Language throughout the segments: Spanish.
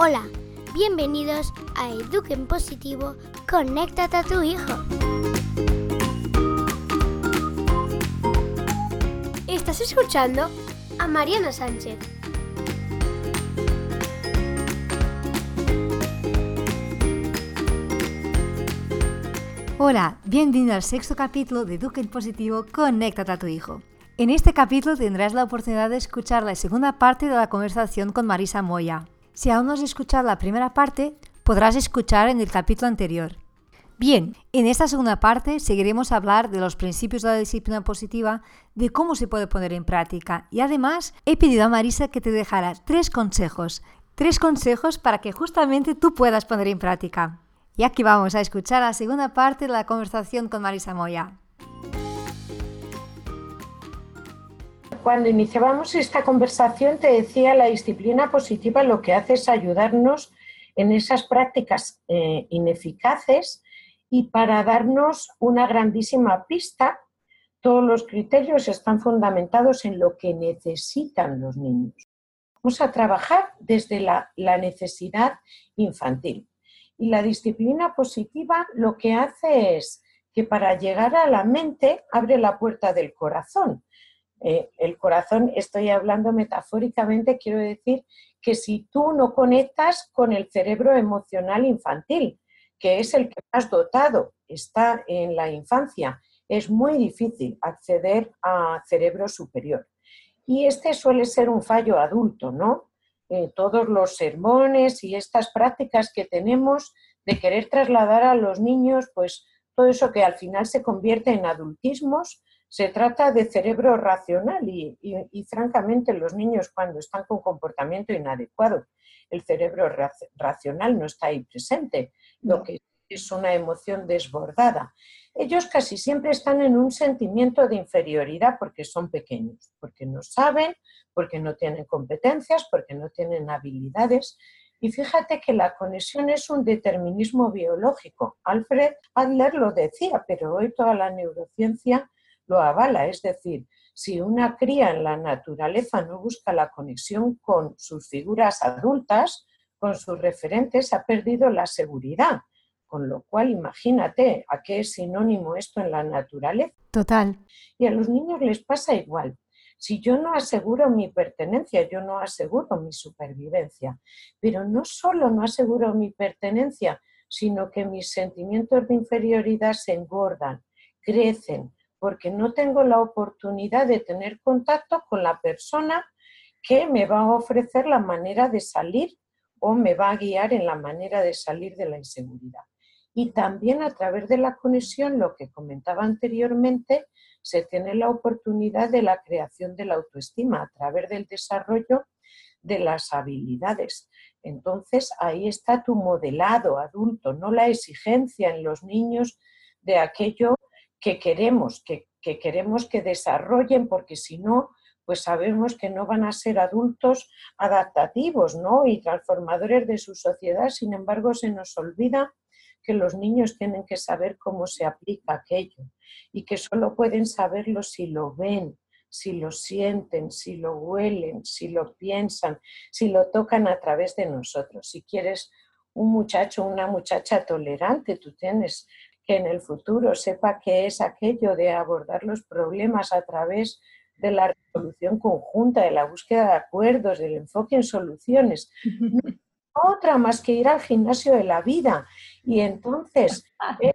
Hola, bienvenidos a Eduquen Positivo, conéctate a tu hijo. Estás escuchando a Mariana Sánchez. Hola, bienvenido al sexto capítulo de Eduquen Positivo, conéctate a tu hijo. En este capítulo tendrás la oportunidad de escuchar la segunda parte de la conversación con Marisa Moya. Si aún no has escuchado la primera parte, podrás escuchar en el capítulo anterior. Bien, en esta segunda parte seguiremos a hablar de los principios de la disciplina positiva, de cómo se puede poner en práctica y además he pedido a Marisa que te dejara tres consejos, tres consejos para que justamente tú puedas poner en práctica. Y aquí vamos a escuchar la segunda parte de la conversación con Marisa Moya. Cuando iniciábamos esta conversación te decía la disciplina positiva lo que hace es ayudarnos en esas prácticas eh, ineficaces y para darnos una grandísima pista, todos los criterios están fundamentados en lo que necesitan los niños. Vamos a trabajar desde la, la necesidad infantil. Y la disciplina positiva lo que hace es que para llegar a la mente abre la puerta del corazón eh, el corazón, estoy hablando metafóricamente, quiero decir que si tú no conectas con el cerebro emocional infantil, que es el que más dotado está en la infancia, es muy difícil acceder a cerebro superior. Y este suele ser un fallo adulto, ¿no? Eh, todos los sermones y estas prácticas que tenemos de querer trasladar a los niños, pues todo eso que al final se convierte en adultismos, se trata de cerebro racional y, francamente los niños cuando están con comportamiento inadecuado, el cerebro racional no está ahí presente, lo que es una emoción desbordada. Ellos casi siempre están en un sentimiento de inferioridad porque son pequeños, porque no saben, porque no tienen competencias, porque no tienen habilidades. Y fíjate que la conexión es un determinismo biológico. Alfred Adler lo decía, pero hoy toda la neurociencia lo avala. Es decir, si una cría en la naturaleza no busca la conexión con sus figuras adultas, con sus referentes, ha perdido la seguridad. Con lo cual, imagínate a qué es sinónimo esto en la naturaleza. Total. Y a los niños les pasa igual. Si yo no aseguro mi pertenencia, yo no aseguro mi supervivencia. Pero no solo no aseguro mi pertenencia, sino que mis sentimientos de inferioridad se engordan, crecen, porque no tengo la oportunidad de tener contacto con la persona que me va a ofrecer la manera de salir o me va a guiar en la manera de salir de la inseguridad. Y también a través de la conexión, lo que comentaba anteriormente, se tiene la oportunidad de la creación de la autoestima a través del desarrollo de las habilidades. Entonces, ahí está tu modelado adulto, no la exigencia en los niños de aquello que queremos, que, queremos que desarrollen, porque si no, pues sabemos que no van a ser adultos adaptativos ¿no? y transformadores de su sociedad. Sin embargo, se nos olvida que los niños tienen que saber cómo se aplica aquello y que solo pueden saberlo si lo ven, si lo sienten, si lo huelen, si lo piensan, si lo tocan a través de nosotros. Si quieres un muchacho una muchacha tolerante, tú tienes que en el futuro sepa qué es aquello de abordar los problemas a través de la resolución conjunta, de la búsqueda de acuerdos, del enfoque en soluciones. otra más que ir al gimnasio de la vida. Y entonces es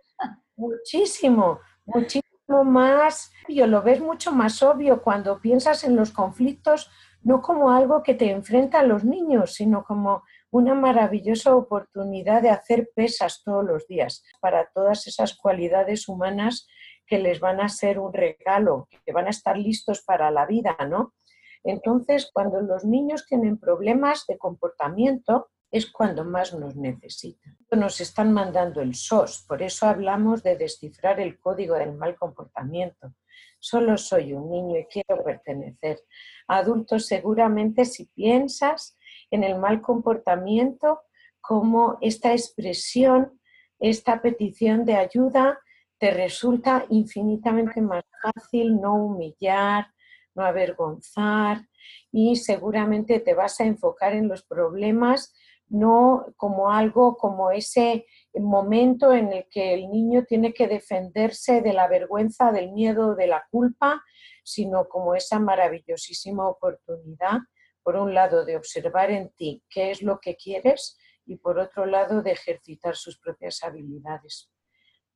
muchísimo, muchísimo más, yo lo ves mucho más obvio cuando piensas en los conflictos, no como algo que te enfrenta a los niños, sino como una maravillosa oportunidad de hacer pesas todos los días para todas esas cualidades humanas que les van a ser un regalo, que van a estar listos para la vida, ¿no? Entonces, cuando los niños tienen problemas de comportamiento, es cuando más nos necesitan. Nos están mandando el SOS, por eso hablamos de descifrar el código del mal comportamiento. Solo soy un niño y quiero pertenecer. Adultos, seguramente si piensas en el mal comportamiento como esta expresión, esta petición de ayuda te resulta infinitamente más fácil no humillar, no avergonzar y seguramente te vas a enfocar en los problemas no como algo como ese momento en el que el niño tiene que defenderse de la vergüenza, del miedo, de la culpa, sino como esa maravillosísima oportunidad, por un lado, de observar en ti qué es lo que quieres y por otro lado, de ejercitar sus propias habilidades.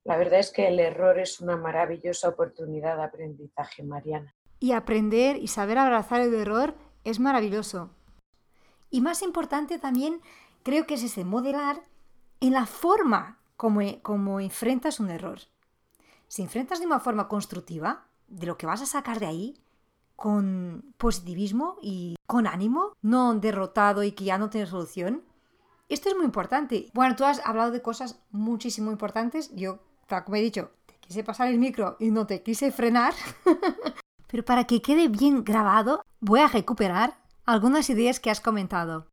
La verdad es que el error es una maravillosa oportunidad de aprendizaje, Mariana. Y aprender y saber abrazar el error es maravilloso. Y más importante también creo que es ese modelar en la forma como, como enfrentas un error. Si enfrentas de una forma constructiva, de lo que vas a sacar de ahí, con positivismo y con ánimo, no derrotado y que ya no tiene solución. Esto es muy importante. Bueno, tú has hablado de cosas muchísimo importantes. Yo, tal como he dicho, te quise pasar el micro y no te quise frenar. Pero para que quede bien grabado, voy a recuperar algunas ideas que has comentado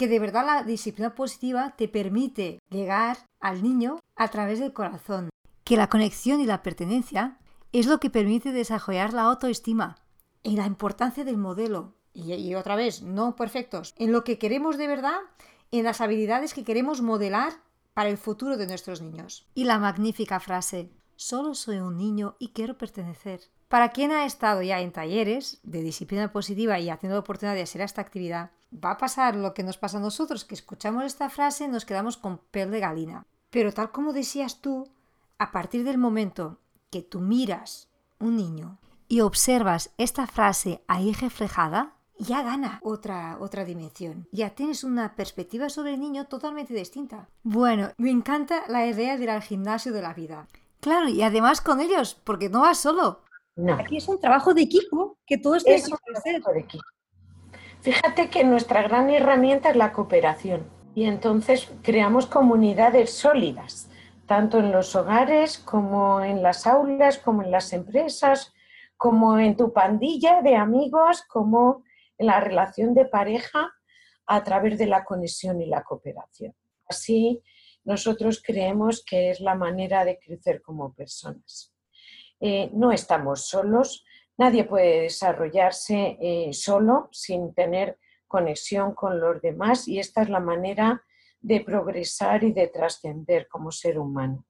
que de verdad la disciplina positiva te permite llegar al niño a través del corazón, que la conexión y la pertenencia es lo que permite desarrollar la autoestima y la importancia del modelo. Y, otra vez, no perfectos, en lo que queremos de verdad, en las habilidades que queremos modelar para el futuro de nuestros niños. Y la magnífica frase, solo soy un niño y quiero pertenecer. Para quien ha estado ya en talleres de disciplina positiva y ha tenido la oportunidad de hacer esta actividad, va a pasar lo que nos pasa a nosotros, que escuchamos esta frase nos quedamos con pel de galina. Pero tal como decías tú, a partir del momento que tú miras un niño y observas esta frase ahí reflejada, ya gana otra, otra dimensión. Ya tienes una perspectiva sobre el niño totalmente distinta. Bueno, me encanta la idea de ir al gimnasio de la vida. Claro, y además con ellos, porque no vas solo. No. Aquí es un trabajo de equipo que todos trabajo de equipo. Fíjate que nuestra gran herramienta es la cooperación y entonces creamos comunidades sólidas, tanto en los hogares como en las aulas, como en las empresas, como en tu pandilla de amigos, como en la relación de pareja a través de la conexión y la cooperación. Así nosotros creemos que es la manera de crecer como personas. Eh, no estamos solos, Nadie puede desarrollarse eh, solo sin tener conexión con los demás y esta es la manera de progresar y de trascender como ser humano.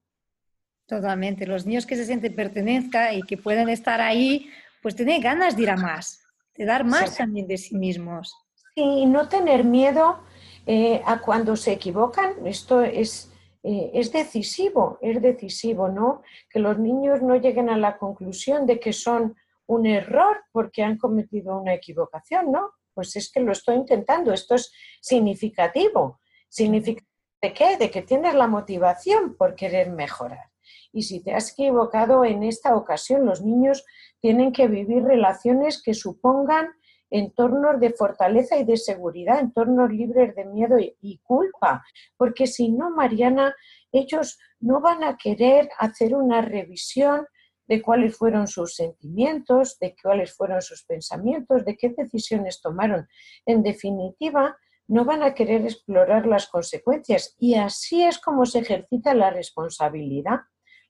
Totalmente. Los niños que se sienten pertenezca y que pueden estar ahí, pues tienen ganas de ir a más, de dar más también de sí mismos. Y no tener miedo eh, a cuando se equivocan. Esto es, eh, es decisivo, es decisivo, ¿no? Que los niños no lleguen a la conclusión de que son un error porque han cometido una equivocación, ¿no? Pues es que lo estoy intentando, esto es significativo. ¿Significa de qué? De que tienes la motivación por querer mejorar. Y si te has equivocado en esta ocasión, los niños tienen que vivir relaciones que supongan entornos de fortaleza y de seguridad, entornos libres de miedo y, culpa, porque si no, Mariana, ellos no van a querer hacer una revisión de cuáles fueron sus sentimientos, de cuáles fueron sus pensamientos, de qué decisiones tomaron. En definitiva, no van a querer explorar las consecuencias. Y así es como se ejercita la responsabilidad,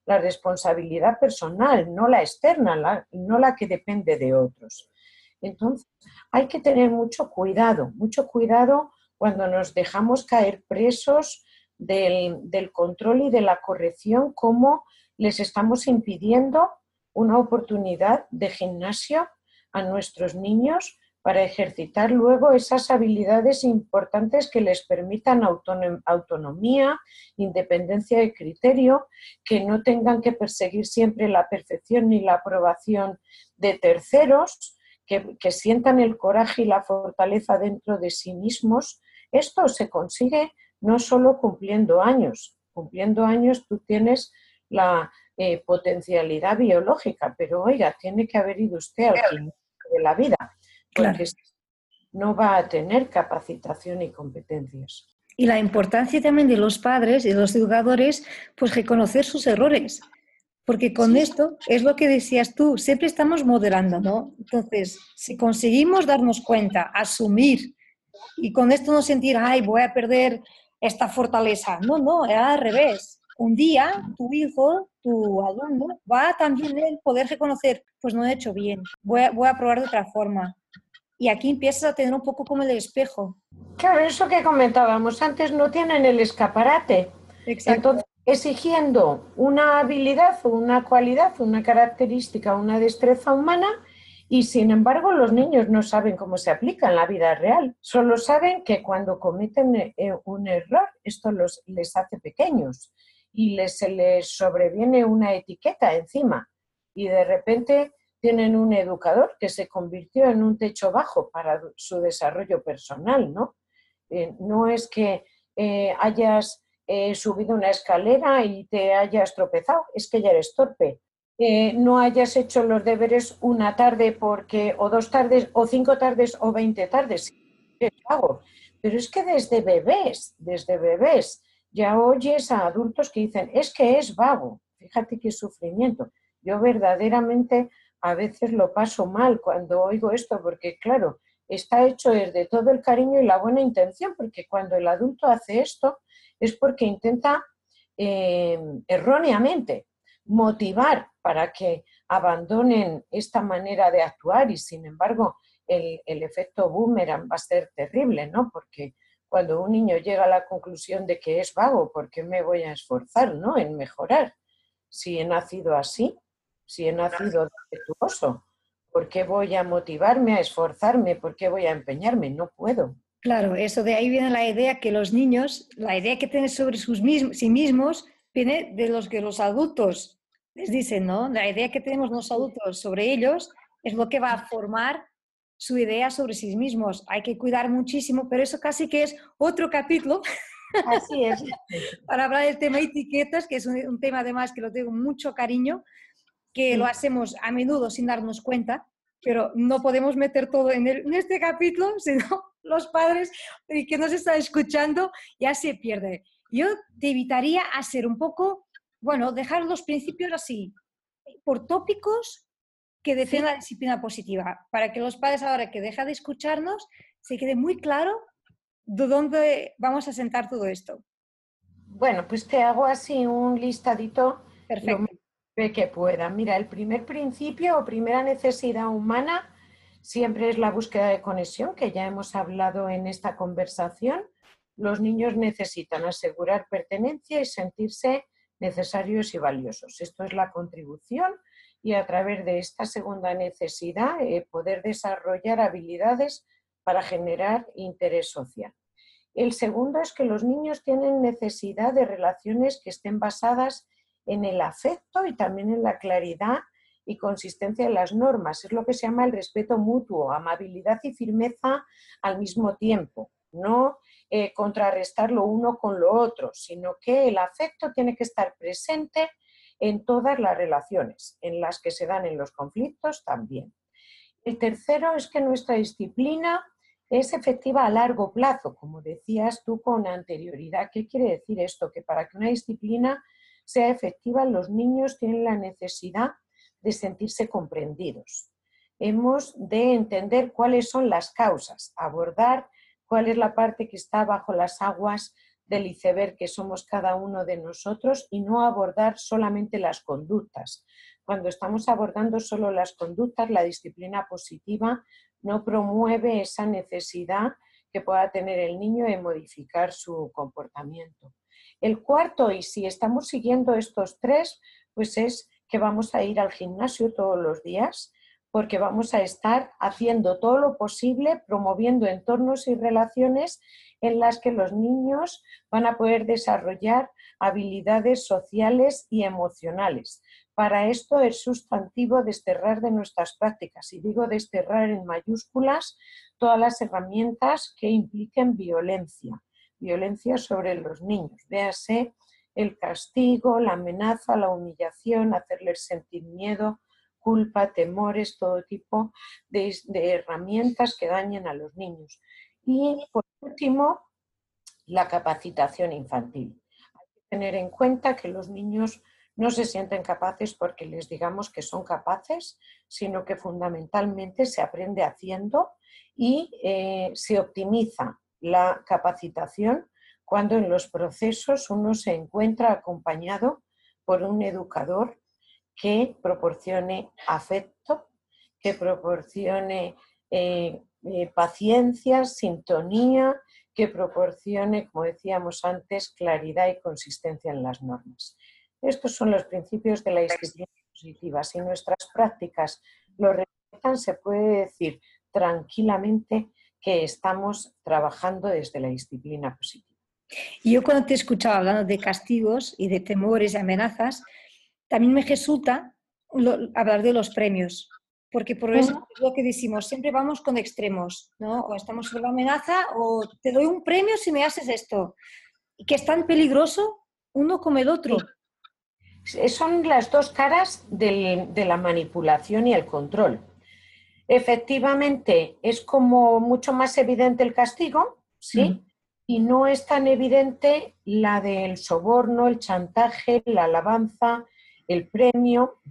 la responsabilidad personal, no la externa, no la que depende de otros. Entonces, hay que tener mucho cuidado, mucho cuidado cuando nos dejamos caer presos del, del control y de la corrección como les estamos impidiendo una oportunidad de gimnasio a nuestros niños para ejercitar luego esas habilidades importantes que les permitan autonomía, independencia de criterio, que no tengan que perseguir siempre la perfección ni la aprobación de terceros, que, que sientan el coraje y la fortaleza dentro de sí mismos. Esto se consigue no solo cumpliendo años, cumpliendo años tú tienes la eh, potencialidad biológica, pero oiga, tiene que haber ido usted al final de la vida, porque no va a tener capacitación y competencias. Y la importancia también de los padres y de los educadores, pues reconocer sus errores, porque con esto es lo que decías tú, siempre estamos modelando, ¿no? Entonces, si conseguimos darnos cuenta, asumir y con esto no sentir, ay, voy a perder esta fortaleza, no, no, era al revés un día tu hijo, tu alumno, va también a poder reconocer, pues no he hecho bien, voy a, voy a probar de otra forma. Y aquí empiezas a tener un poco como el espejo. Claro, eso que comentábamos antes, no tienen el escaparate. Exacto. Entonces, exigiendo una habilidad o una cualidad, una característica, una destreza humana, y sin embargo los niños no saben cómo se aplica en la vida real. Solo saben que cuando cometen eh, un error, esto los, les hace pequeños y les, se les sobreviene una etiqueta encima. Y de repente tienen un educador que se convirtió en un techo bajo para su desarrollo personal, ¿no? Eh, no es que eh, hayas eh, subido una escalera y te hayas tropezado, es que ya eres torpe. no hayas hecho los deberes una tarde porque, o dos tardes, o cinco tardes, o veinte tardes. Hago. Pero es que desde bebés, desde bebés, ya oyes a adultos que dicen, es que es vago. Fíjate qué sufrimiento. Yo verdaderamente a veces lo paso mal cuando oigo esto, porque claro, está hecho desde todo el cariño y la buena intención, porque cuando el adulto hace esto es porque intenta eh, erróneamente motivar para que abandonen esta manera de actuar y sin embargo el, el, efecto boomerang va a ser terrible, ¿no? Porque cuando un niño llega a la conclusión de que es vago, ¿por qué me voy a esforzar, ¿no? En mejorar. Si he nacido así, si he nacido defectuoso? ¿Por qué voy a motivarme, a esforzarme? ¿Por qué voy a empeñarme? No puedo. Claro, eso de ahí viene la idea que los niños, la idea que tienen sobre sus mismos, sí mismos, viene de los que los adultos les dicen, ¿no? La idea que tenemos los adultos sobre ellos es lo que va a formar su idea sobre sí mismos. Hay que cuidar muchísimo, pero eso casi que es otro capítulo. Así es. para hablar del tema etiquetas, que es un, un tema además que lo tengo mucho cariño, que lo hacemos a menudo sin darnos cuenta, pero no podemos meter todo en, este capítulo, sino los padres que nos están escuchando ya se pierde. Yo te invitaría a ser un poco, bueno, dejar los principios así, por tópicos que defiendan la disciplina positiva, para que los padres ahora que dejan de escucharnos se quede muy claro de dónde vamos a sentar todo esto. Bueno, pues te hago así un listadito Perfecto que pueda. Mira, el primer principio o primera necesidad humana siempre es la búsqueda de conexión, que ya hemos hablado en esta conversación. Los niños necesitan asegurar pertenencia y sentirse necesarios y valiosos. Esto es la contribución y a través de esta segunda necesidad eh, poder desarrollar habilidades para generar interés social. El segundo es que los niños tienen necesidad de relaciones que estén basadas en el afecto y también en la claridad y consistencia de las normas. Es lo que se llama el respeto mutuo, amabilidad y firmeza al mismo tiempo. No eh, contrarrestar lo uno con lo otro, sino que el afecto tiene que estar presente en todas las relaciones, en las que se dan en los conflictos también. El tercero es que nuestra disciplina es efectiva a largo plazo, como decías tú con anterioridad. ¿Qué quiere decir esto? Que para que una disciplina sea efectiva, los niños tienen la necesidad de sentirse comprendidos. Hemos de entender cuáles son las causas, abordar cuál es la parte que está bajo las aguas del iceberg que somos cada uno de nosotros y no abordar solamente las conductas. Cuando estamos abordando solo las conductas, la disciplina positiva no promueve esa necesidad que pueda tener el niño de modificar su comportamiento. El cuarto, y si estamos siguiendo estos tres, pues es que vamos a ir al gimnasio todos los días, porque vamos a estar haciendo todo lo posible, promoviendo entornos y relaciones en las que los niños van a poder desarrollar habilidades sociales y emocionales. Para esto es sustantivo desterrar de nuestras prácticas, y digo desterrar en mayúsculas todas las herramientas que impliquen violencia violencia sobre los niños. Véase el castigo, la amenaza, la humillación, hacerles sentir miedo, culpa, temores, todo tipo de, herramientas que dañen a los niños. Y por último, la capacitación infantil. Hay que tener en cuenta que los niños no se sienten capaces porque les digamos que son capaces, sino que fundamentalmente se aprende haciendo y eh, se optimiza la capacitación cuando en los procesos uno se encuentra acompañado por un educador que proporcione afecto, que proporcione eh, eh, paciencia, sintonía, que proporcione, como decíamos antes, claridad y consistencia en las normas. Estos son los principios de la disciplina positiva. Si nuestras prácticas lo respetan, se puede decir tranquilamente que estamos trabajando desde la disciplina positiva. Y yo cuando te he escuchado hablando de castigos y de temores y amenazas, también me resulta hablar de los premios, porque por eso es lo que decimos, siempre vamos con extremos, ¿no? O estamos sobre la amenaza o te doy un premio si me haces esto, y que es tan peligroso uno como el otro. Son las dos caras de la manipulación y el control. Efectivamente, es como mucho más evidente el castigo, ¿sí? Y no es tan evidente la del soborno, el chantaje, la alabanza, el premio.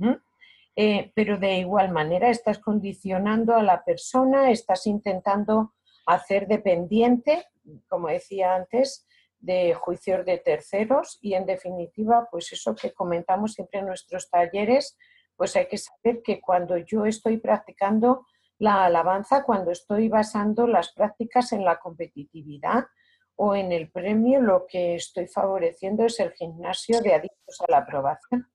Eh, pero de igual manera estás condicionando a la persona, estás intentando hacer dependiente, como decía antes, de juicios de terceros y en definitiva, pues eso que comentamos siempre en nuestros talleres, pues hay que saber que cuando yo estoy practicando la alabanza, cuando estoy basando las prácticas en la competitividad o en el premio, lo que estoy favoreciendo es el gimnasio de adictos a la aprobación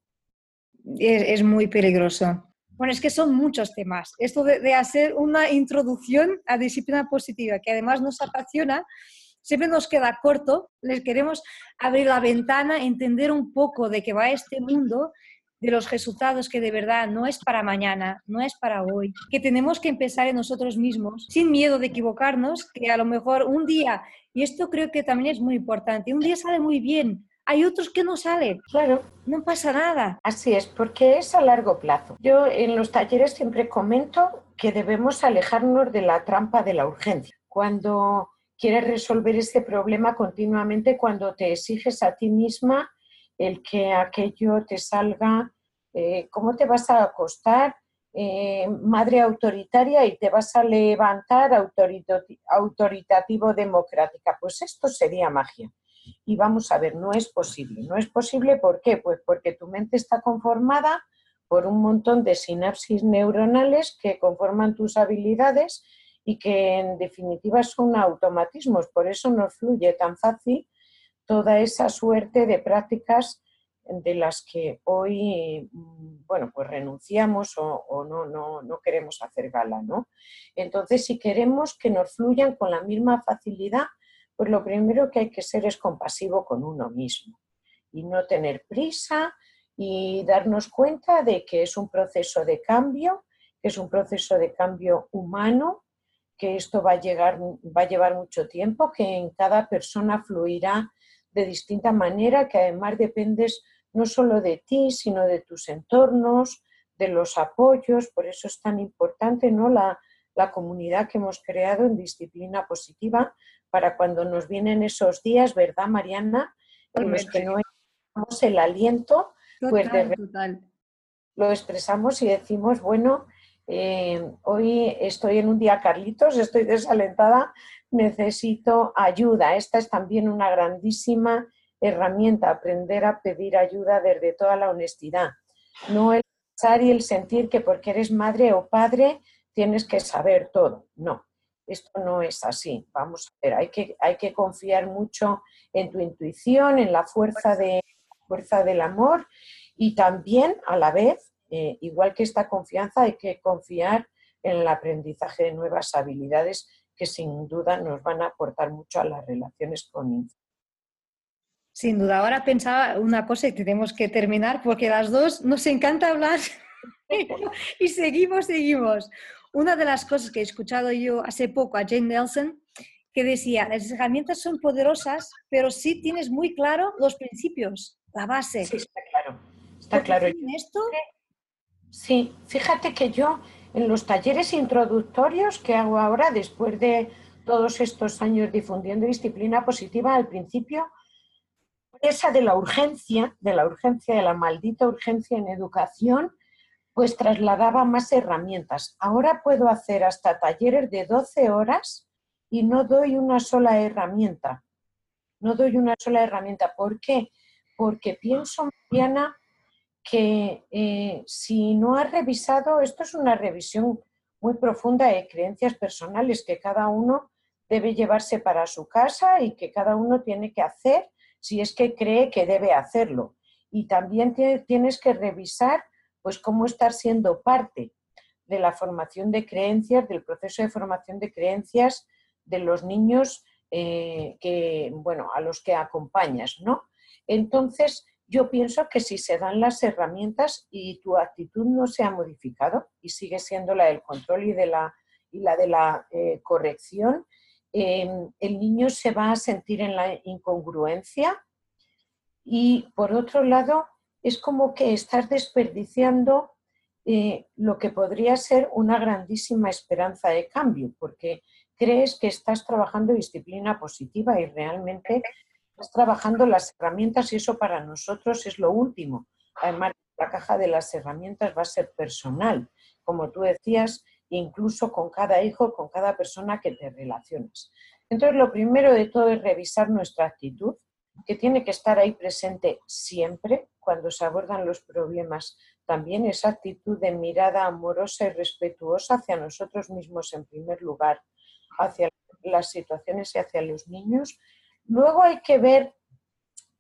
es, muy peligroso. Bueno, es que son muchos temas. Esto de, hacer una introducción a disciplina positiva, que además nos apasiona, siempre nos queda corto. Les queremos abrir la ventana, entender un poco de qué va este mundo, de los resultados que de verdad no es para mañana, no es para hoy, que tenemos que empezar en nosotros mismos, sin miedo de equivocarnos, que a lo mejor un día, y esto creo que también es muy importante, un día sale muy bien, hay otros que no salen. Claro. No pasa nada. Así es, porque es a largo plazo. Yo en los talleres siempre comento que debemos alejarnos de la trampa de la urgencia. Cuando quieres resolver ese problema continuamente, cuando te exiges a ti misma el que aquello te salga, eh, ¿cómo te vas a acostar? Eh, madre autoritaria y te vas a levantar autoritativo democrática. Pues esto sería magia. Y vamos a ver, no es posible. No es posible, ¿por qué? Pues porque tu mente está conformada por un montón de sinapsis neuronales que conforman tus habilidades y que en definitiva son automatismos. Por eso nos fluye tan fácil toda esa suerte de prácticas de las que hoy, bueno, pues renunciamos o, no, no, no, queremos hacer gala, ¿no? Entonces, si queremos que nos fluyan con la misma facilidad, pues lo primero que hay que ser es compasivo con uno mismo y no tener prisa y darnos cuenta de que es un proceso de cambio, que es un proceso de cambio humano, que esto va a, llegar, va a llevar mucho tiempo, que en cada persona fluirá de distinta manera, que además dependes no solo de ti, sino de tus entornos, de los apoyos, por eso es tan importante ¿no? la, la comunidad que hemos creado en disciplina positiva, para cuando nos vienen esos días, ¿verdad, Mariana? En los que no tenemos el aliento, pues lo expresamos y decimos, bueno, eh, hoy estoy en un día Carlitos, estoy desalentada, necesito ayuda. Esta es también una grandísima herramienta, aprender a pedir ayuda desde toda la honestidad. No el pensar y el sentir que porque eres madre o padre tienes que saber todo. No, esto no es así. Vamos a ver, hay que, hay que confiar mucho en tu intuición, en la fuerza, de, fuerza del amor y también a la vez, eh, igual que esta confianza, hay que confiar en el aprendizaje de nuevas habilidades que sin duda nos van a aportar mucho a las relaciones con Sin duda, ahora pensaba una cosa y tenemos que terminar porque las dos nos encanta hablar y seguimos, seguimos. Una de las cosas que he escuchado yo hace poco a Jane Nelson, que decía, las herramientas son poderosas, pero sí tienes muy claro los principios, la base. Sí, está claro. Está claro. Esto? Sí, fíjate que yo en los talleres introductorios que hago ahora, después de todos estos años difundiendo disciplina positiva, al principio, esa de la urgencia, de la urgencia, de la maldita urgencia en educación, pues trasladaba más herramientas. Ahora puedo hacer hasta talleres de 12 horas y no doy una sola herramienta. No doy una sola herramienta. ¿Por qué? Porque pienso, Mariana, que eh, si no has revisado, esto es una revisión muy profunda de creencias personales que cada uno debe llevarse para su casa y que cada uno tiene que hacer si es que cree que debe hacerlo. Y también tienes que revisar pues cómo estar siendo parte de la formación de creencias, del proceso de formación de creencias de los niños eh, que, bueno, a los que acompañas, ¿no? Entonces, yo pienso que si se dan las herramientas y tu actitud no se ha modificado y sigue siendo la del control y, de la, y la de la eh, corrección, em, el niño se va a sentir en la incongruencia. Y por otro lado es como que estás desperdiciando eh, lo que podría ser una grandísima esperanza de cambio, porque crees que estás trabajando disciplina positiva y realmente estás trabajando las herramientas y eso para nosotros es lo último. Además, la caja de las herramientas va a ser personal, como tú decías, incluso con cada hijo, con cada persona que te relacionas. Entonces, lo primero de todo es revisar nuestra actitud, que tiene que estar ahí presente siempre cuando se abordan los problemas. También esa actitud de mirada amorosa y respetuosa hacia nosotros mismos en primer lugar, hacia las situaciones y hacia los niños. Luego hay que ver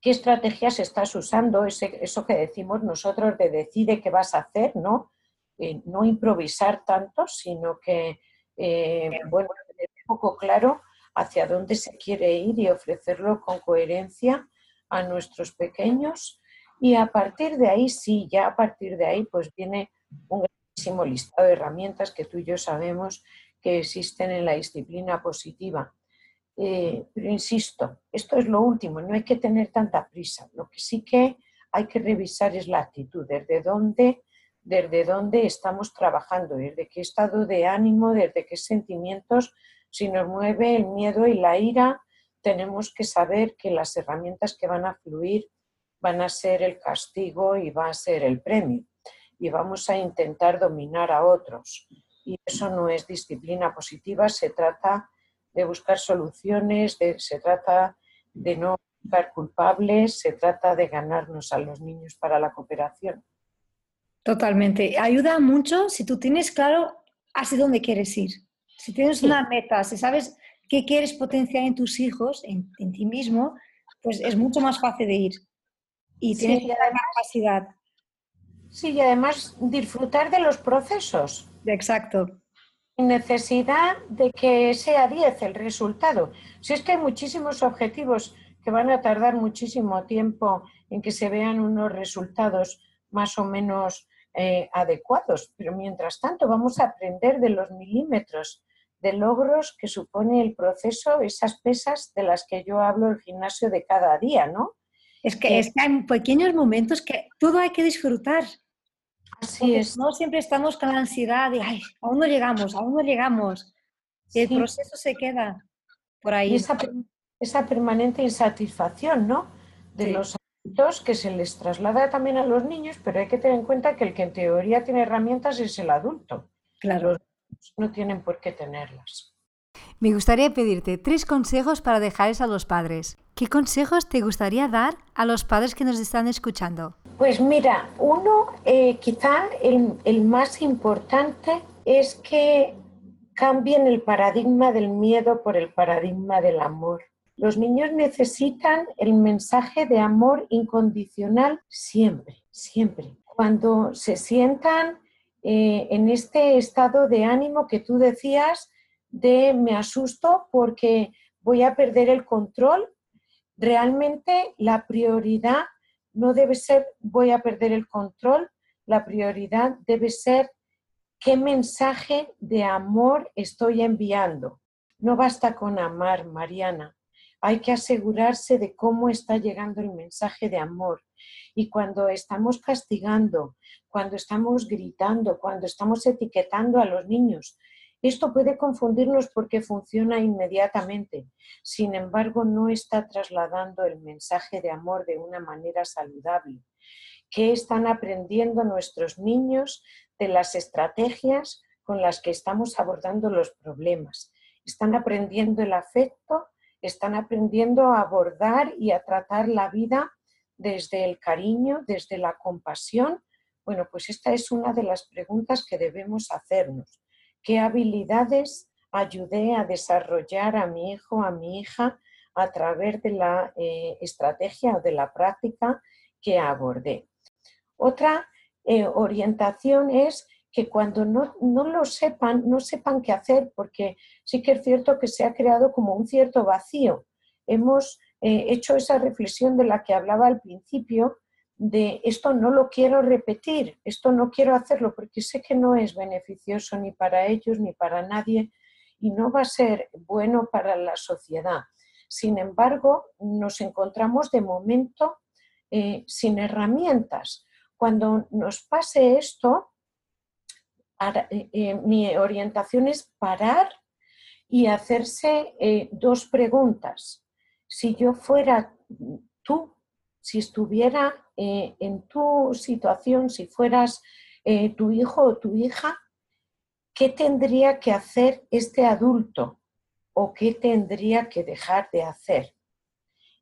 qué estrategias estás usando, eso que decimos nosotros de decide qué vas a hacer, ¿no? Eh, no improvisar tanto, sino que, eh, bueno, tener un poco claro hacia dónde se quiere ir y ofrecerlo con coherencia a nuestros pequeños. Y a partir de ahí, sí, ya a partir de ahí, pues viene un grandísimo listado de herramientas que tú y yo sabemos que existen en la disciplina positiva. Eh, pero insisto, esto es lo último, no hay que tener tanta prisa. Lo que sí que hay que revisar es la actitud, desde dónde, desde dónde estamos trabajando, desde qué estado de ánimo, desde qué sentimientos si nos mueve el miedo y la ira, tenemos que saber que las herramientas que van a fluir van a ser el castigo y va a ser el premio. Y vamos a intentar dominar a otros. Y eso no es disciplina positiva, se trata de buscar soluciones, se trata de no buscar culpables, se trata de ganarnos a los niños para la cooperación. Totalmente. Ayuda mucho si tú tienes claro hacia dónde quieres ir. Si tienes una meta, si sabes qué quieres potenciar en tus hijos, en, ti mismo, pues es mucho más fácil de ir. Y tienes la capacidad. Sí, y además disfrutar de los procesos. Exacto. Sin necesidad de que sea 10 el resultado. Si es que hay muchísimos objetivos que van a tardar muchísimo tiempo en que se vean unos resultados más o menos eh, adecuados, pero mientras tanto vamos a aprender de los milímetros de logros que supone el proceso, esas pesas de las que yo hablo el gimnasio de cada día, ¿no? Es que, hay pequeños momentos que todo hay que disfrutar. Así es. No siempre estamos con la ansiedad de, ay, aún no llegamos, aún no llegamos. El proceso se queda por ahí. esa, permanente insatisfacción, ¿no? De los adultos que se les traslada también a los niños, pero hay que tener en cuenta que el que en teoría tiene herramientas es el adulto. Claro no tienen por qué tenerlas. Me gustaría pedirte tres consejos para dejarles a los padres. ¿Qué consejos te gustaría dar a los padres que nos están escuchando? Pues mira, uno, eh, quizá el, el más importante es que cambien el paradigma del miedo por el paradigma del amor. Los niños necesitan el mensaje de amor incondicional siempre, siempre. Cuando se sientan eh, en este estado de ánimo que tú decías de me asusto porque voy a perder el control, realmente la prioridad no debe ser voy a perder el control, la prioridad debe ser qué mensaje de amor estoy enviando. No basta con amar, Mariana. Hay que asegurarse de cómo está llegando el mensaje de amor. Y cuando estamos castigando, cuando estamos gritando, cuando estamos etiquetando a los niños, esto puede confundirnos porque funciona inmediatamente. Sin embargo, no está trasladando el mensaje de amor de una manera saludable. ¿Qué están aprendiendo nuestros niños de las estrategias con las que estamos abordando los problemas? ¿Están aprendiendo el afecto? ¿Están aprendiendo a abordar y a tratar la vida desde el cariño, desde la compasión? Bueno, pues esta es una de las preguntas que debemos hacernos. Qué habilidades ayudé a desarrollar a mi hijo, a mi hija, a través de la eh, estrategia o de la práctica que abordé. Otra eh, orientación es que cuando no, lo sepan, no sepan qué hacer, porque sí que es cierto que se ha creado como un cierto vacío. Hemos eh, hecho esa reflexión de la que hablaba al principio, de esto no lo quiero repetir, esto no quiero hacerlo porque sé que no es beneficioso ni para ellos ni para nadie y no va a ser bueno para la sociedad. Sin embargo, nos encontramos de momento eh, sin herramientas. Cuando nos pase esto, eh, eh, mi orientación es parar y hacerse dos preguntas. Si yo fuera tú, si estuviera en tu situación, si fueras tu hijo o tu hija, ¿qué tendría que hacer este adulto o qué tendría que dejar de hacer?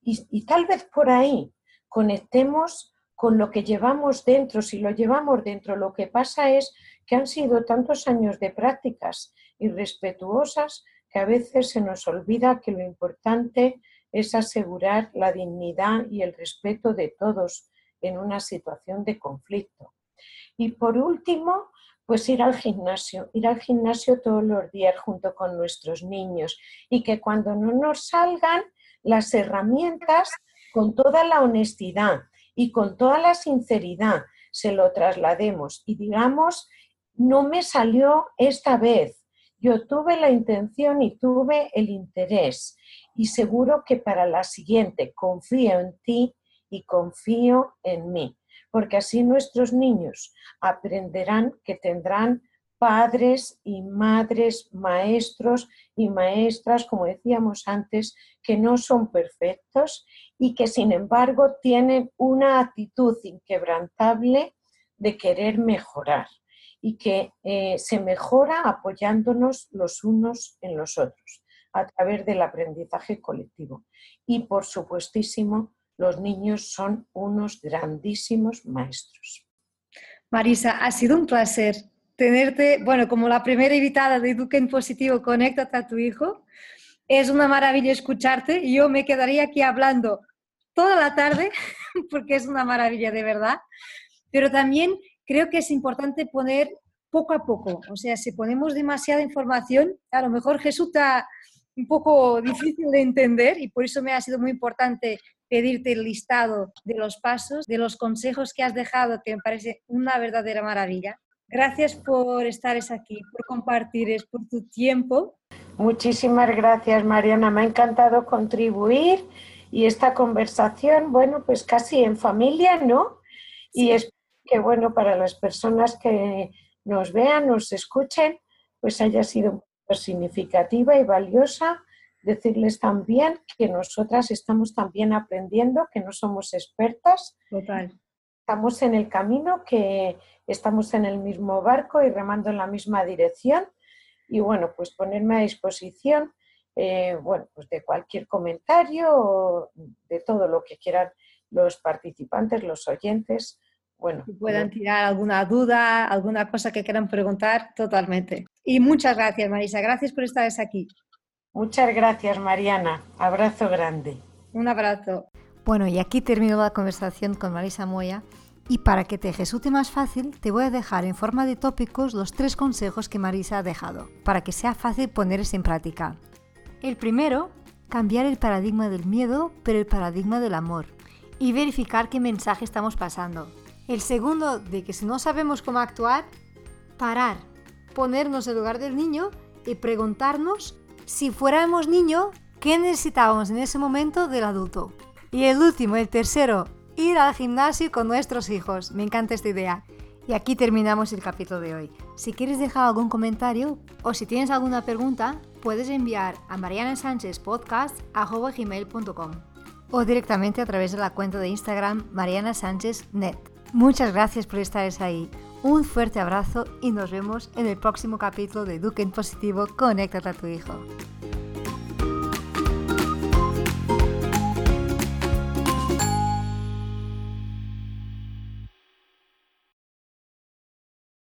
Y, tal vez por ahí conectemos con lo que llevamos dentro. Si lo llevamos dentro, lo que pasa es que han sido tantos años de prácticas irrespetuosas que a veces se nos olvida que lo importante es asegurar la dignidad y el respeto de todos en una situación de conflicto. Y por último, pues ir al gimnasio, ir al gimnasio todos los días junto con nuestros niños y que cuando no nos salgan las herramientas, con toda la honestidad y con toda la sinceridad, se lo traslademos y digamos, no me salió esta vez, yo tuve la intención y tuve el interés y seguro que para la siguiente confío en ti y confío en mí porque así nuestros niños aprenderán que tendrán padres y madres, maestros y maestras, como decíamos antes, que no son perfectos y que sin embargo tienen una actitud inquebrantable de querer mejorar y que eh, se mejora apoyándonos los unos en los otros a través del aprendizaje colectivo. Y por supuestísimo, los niños son unos grandísimos maestros. Marisa, ha sido un placer tenerte, bueno, como la primera invitada de Educa en Positivo, Conéctate a tu hijo. Es una maravilla escucharte y yo me quedaría aquí hablando toda la tarde porque es una maravilla de verdad. Pero también creo que es importante poner poco a poco. O sea, si ponemos demasiada información, a lo mejor está un poco difícil de entender y por eso me ha sido muy importante pedirte el listado de los pasos, de los consejos que has dejado, que me parece una verdadera maravilla. Gracias por estar aquí, por compartir, por tu tiempo. Muchísimas gracias, Mariana. Me ha encantado contribuir y esta conversación, bueno, pues casi en familia, ¿no? Y es que, bueno, para las personas que nos vean, nos escuchen, pues haya sido significativa y valiosa decirles también que nosotras estamos también aprendiendo, que no somos expertas. Total. Estamos en el camino, que estamos en el mismo barco y remando en la misma dirección. Y bueno, pues ponerme a disposición, eh, bueno, pues de cualquier comentario o de todo lo que quieran los participantes, los oyentes. Bueno, si puedan tirar alguna duda, alguna cosa que quieran preguntar, totalmente. Y muchas gracias, Marisa. Gracias por estar aquí. Muchas gracias, Mariana. Abrazo grande. Un abrazo. Bueno, y aquí termino la conversación con Marisa Moya. Y para que te resulte más fácil, te voy a dejar en forma de tópicos los tres consejos que Marisa ha dejado, para que sea fácil ponerse en práctica. El primero, cambiar el paradigma del miedo por el paradigma del amor y verificar qué mensaje estamos pasando. El segundo, de que si no sabemos cómo actuar, parar, ponernos en lugar del niño y preguntarnos si fuéramos niño, ¿qué necesitábamos en ese momento del adulto? Y el último, el tercero, ir al gimnasio con nuestros hijos. Me encanta esta idea. Y aquí terminamos el capítulo de hoy. Si quieres dejar algún comentario o si tienes alguna pregunta, puedes enviar a marianasanchezpodcast.com o directamente a través de la cuenta de Instagram Mariana Net. Muchas gracias por estar ahí. Un fuerte abrazo y nos vemos en el próximo capítulo de Duque en Positivo, Conéctate a tu hijo.